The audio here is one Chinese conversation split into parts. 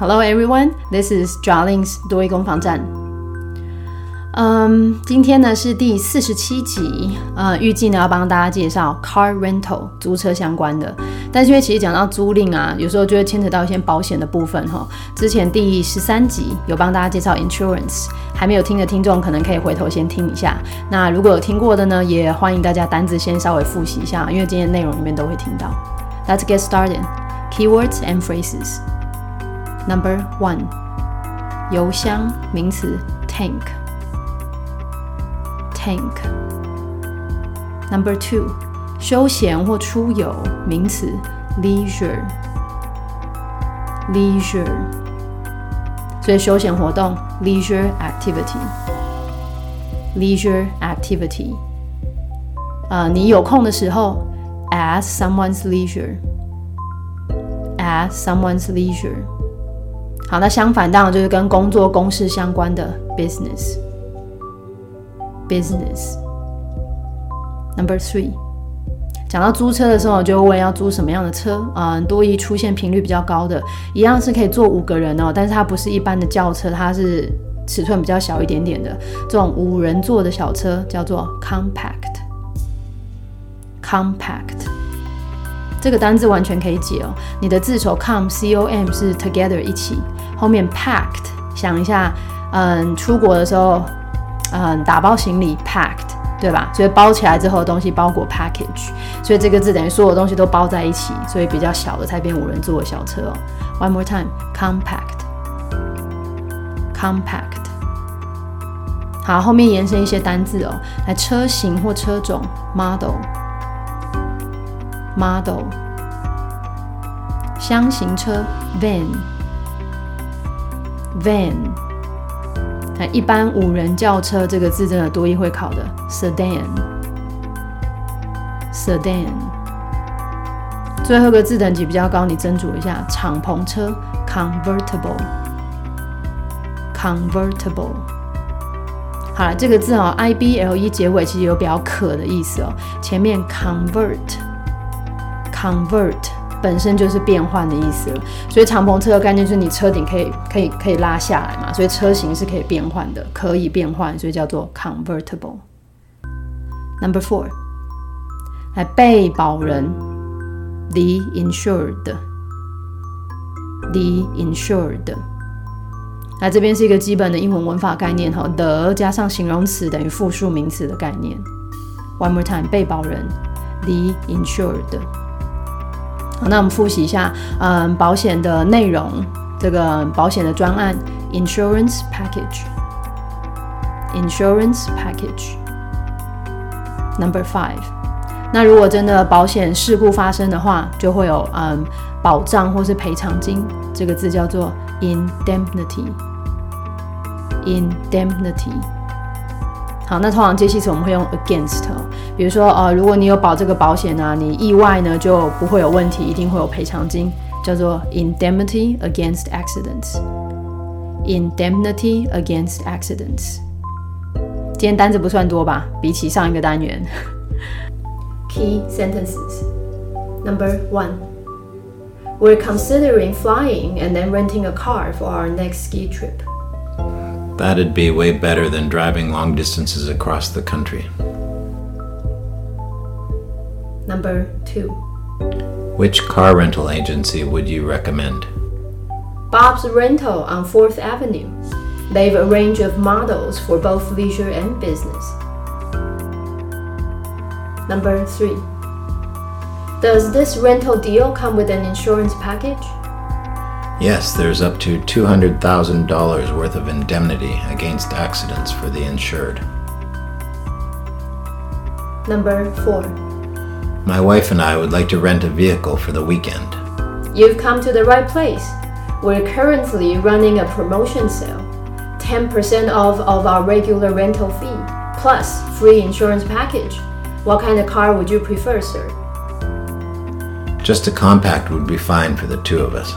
Hello everyone, this is Jarling's 多益攻防战。嗯，今天呢是第四十七集，呃，预计呢要帮大家介绍 car rental 租车相关的。但是因为其实讲到租赁啊，有时候就会牵扯到一些保险的部分哈。之前第十三集有帮大家介绍 insurance，还没有听的听众可能可以回头先听一下。那如果有听过的呢，也欢迎大家单字先稍微复习一下，因为今天内容里面都会听到。Let's get started. Keywords and phrases. Number one，油箱名词 tank。tank。Number two，休闲或出游名词 leisure。leisure，所以休闲活动 leisure activity。leisure activity，呃，你有空的时候 at someone's leisure。at someone's leisure。 好，那相反当然就是跟工作公事相关的 business。business。Number three，讲到租车的时候，就问要租什么样的车啊、多一出现频率比较高的，一样是可以坐五个人哦，但是它不是一般的轿车，它是尺寸比较小一点点的这种五人座的小车，叫做 compact。compact 这个单字完全可以解哦，你的字首 com c o m 是 together 一起，后面 packed 想一下，嗯，出国的时候。嗯，打包行李 packed，对吧？所以包起来之后的东西包裹 package，所以这个字等于所有东西都包在一起，所以比较小的才变五人座的小车哦。One more time，compact，compact。好，后面延伸一些单字哦，来车型或车种 model Model，箱型车 van，van。那一般五人轿车这个字真的多一会考的，sedan，sedan。最后一个字等级比较高，你斟酌一下，敞篷车，convertible，convertible。好了，这个字哦，i b l e 结尾其实有比较可的意思哦，前面 convert Convert。本身就是变换的意思了，所以敞篷车的概念就是你车顶可以可以可以拉下来嘛，所以车型是可以变换的，可以变换，所以叫做 convertible。Number four，来被保人，the insured，the insured。那这边是一个基本的英文文法概念哈，the 加上形容词等于复数名词的概念。One more time，被保人，the insured。好，那我们复习一下，嗯，保险的内容，这个保险的专案，insurance package，insurance package。Number five，那如果真的保险事故发生的话，就会有嗯保障或是赔偿金，这个字叫做 indemnity，indemnity。好，那通常介系词我们会用 against，比如说，呃，如果你有保这个保险呢，你意外呢就不会有问题，一定会有赔偿金，叫做 indemnity against accidents。indemnity against accidents。今天单词不算多吧，比起上一个单元。Key sentences. Number one. We're considering flying and then renting a car for our next ski trip. That'd be way better than driving long distances across the country. Number two. Which car rental agency would you recommend? Bob's Rental on 4th Avenue. They've a range of models for both leisure and business. Number three. Does this rental deal come with an insurance package? Yes, there's up to $200,000 worth of indemnity against accidents for the insured. Number 4. My wife and I would like to rent a vehicle for the weekend. You've come to the right place. We're currently running a promotion sale 10% off of our regular rental fee, plus free insurance package. What kind of car would you prefer, sir? Just a compact would be fine for the two of us.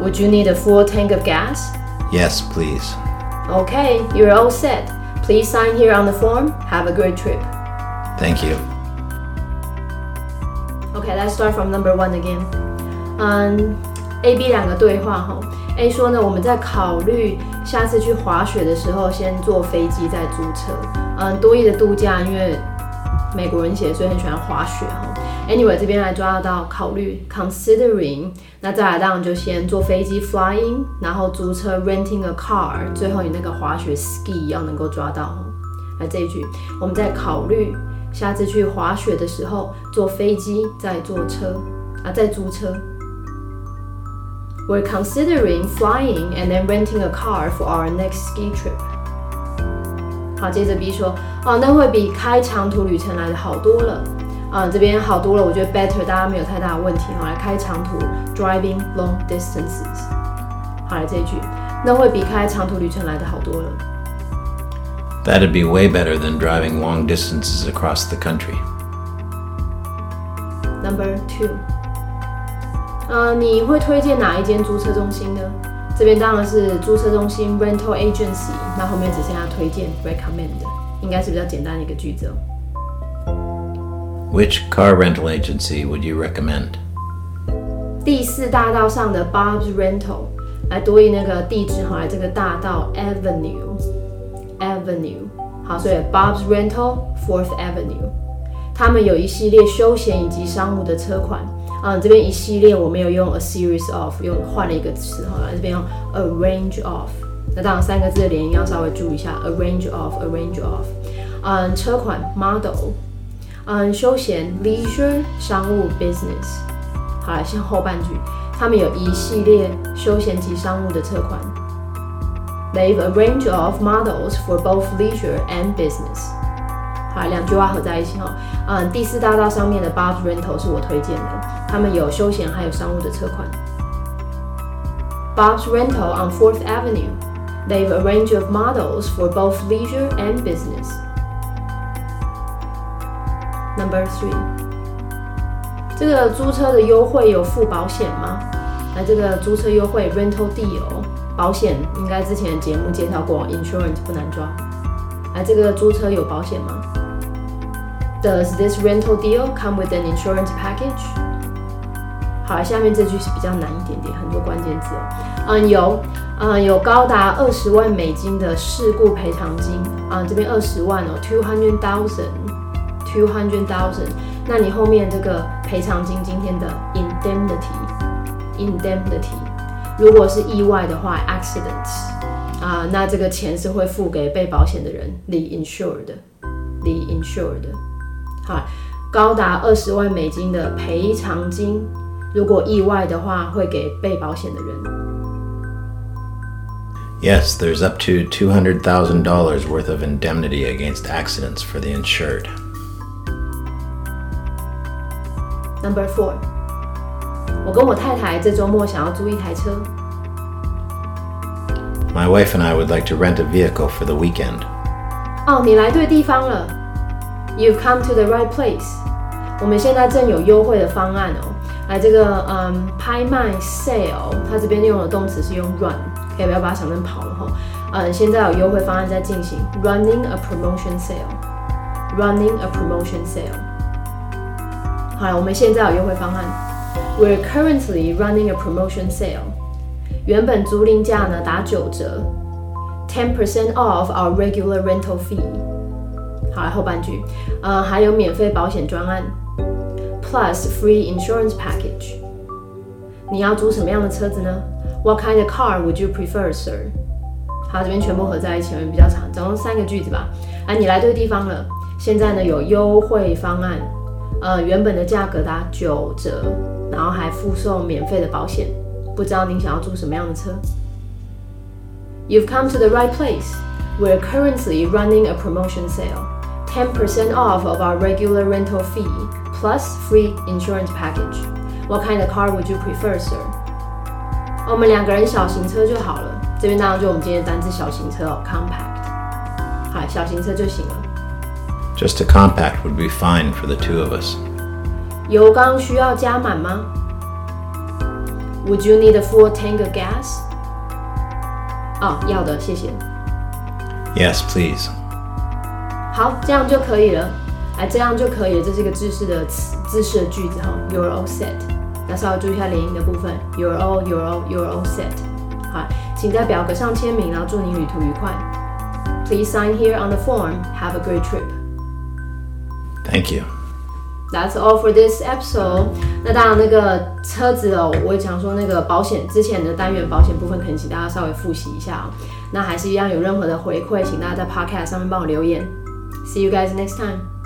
Would you need a full tank of gas? Yes, please. Okay, you're all set. Please sign here on the form. Have a great trip. Thank you. Okay, let's start from number one again. Um, A、B 两个对话哈。 A 说呢，我们在考虑下次去滑雪的时候，先坐飞机再租车。嗯，多亿的度假，因为 美国人写，所以很喜欢滑雪哈。Anyway，这边来抓到考虑 considering，那再来当然就先坐飞机 flying，然后租车 renting a car，最后你那个滑雪 ski 要能够抓到。来这一句，我们在考虑下次去滑雪的时候，坐飞机再坐车啊，再租车。We're considering flying and then renting a car for our next ski trip. 好，接着 B 说，哦，那会比开长途旅程来的好多了。啊，这边好多了，我觉得 better，大家没有太大的问题。好，来开长途，driving long distances。好，来这一句，那会比开长途旅程来的好多了。That'd be way better than driving long distances across the country. Number two. 呃，你会推荐哪一间租车中心呢？这边当然是租车中心 rental agency，那后面只剩下推荐 recommend，应该是比较简单的一个句子哦。Which car rental agency would you recommend? 第四大道上的 Bob's Rental，来读以那个地址哈，来这个大道 Avenue，Avenue，好，所以 Bob's Rental Fourth Avenue，他们有一系列休闲以及商务的车款。嗯，这边一系列我没有用 a series of，用换了一个词哈，这边用 a range of。那当然三个字的连音要稍微注意一下，a range of，a range of。嗯，车款 model，嗯，休闲 leisure，商务 business。好了，先后半句，他们有一系列休闲及商务的车款。They've a range of models for both leisure and business。好，两句话合在一起哈。嗯，第四大道上面的 Bus Rental 是我推荐的，他们有休闲还有商务的车款。Bob's Rental on Fourth Avenue. They've a range of models for both leisure and business. Number three. 这个租车的优惠有付保险吗？那这个租车优惠 rental deal 保险应该之前的节目介绍过，insurance 不难抓。哎，这个租车有保险吗？Does this rental deal come with an insurance package？ 好，下面这句是比较难一点点，很多关键字哦。嗯，有，嗯，有高达二十万美金的事故赔偿金。啊，这边二十万哦，two hundred thousand，two hundred thousand。那你后面这个赔偿金，今天的 indemnity，indemnity，如果是意外的话，accidents，啊，那这个钱是会付给被保险的人，the insured，the insured。好，高达二十万美金的赔偿金，如果意外的话，会给被保险的人。Yes, there's up to $200,000 worth of indemnity against accidents for the insured. Number four，我跟我太太这周末想要租一台车。 My wife and I would like to rent a vehicle for the weekend. 哦，你来对地方了，You've come to the right place。 我们现在正有优惠的方案哦。来，这个嗯，拍卖 sale，它这边用的动词是用 run，可以不要把它想成跑了哈。嗯，现在有优惠方案在进行，running a promotion sale，running a promotion sale。好了，我们现在有优惠方案，We're currently running a promotion sale。原本租赁价呢打九折，ten percent off our regular rental fee。好，来后半句，呃，还有免费保险专案，plus free insurance package。你要租什么样的车子呢？What kind of car would you prefer, sir？好，这边全部合在一起，比较长，总共三个句子吧。啊，你来对地方了。现在呢有优惠方案，呃，原本的价格打九折，然后还附送免费的保险。不知道您想要租什么样的车？You've come to the right place. We're currently running a promotion sale. Ten percent off of our regular rental fee, plus free insurance package. What kind of car would you prefer, sir? 我们两个人小型车就好了。这边当然就我们今天的单词小型车哦，compact。好，小型车就行了。 Just a compact would be fine for the two of us. 油缸需要加满吗？Would you need a full tank of gas？哦，要的，谢谢。 Yes, please. 好，这样就可以了。 哎，这样就可以。这是一个知识的词，知识的句子哈。You're all set。那稍微注意一下连音的部分。You're all, you're all, you're all set。好，请在表格上签名，然后祝你旅途愉快。Please sign here on the form. Have a great trip. Thank you. That's all for this episode. 那当然，那个车子哦，我也想说那个保险之前的单元保险部分，可能请大家稍微复习一下哦。那还是一样，有任何的回馈，请大家在 Podcast 上面帮我留言。See you guys next time.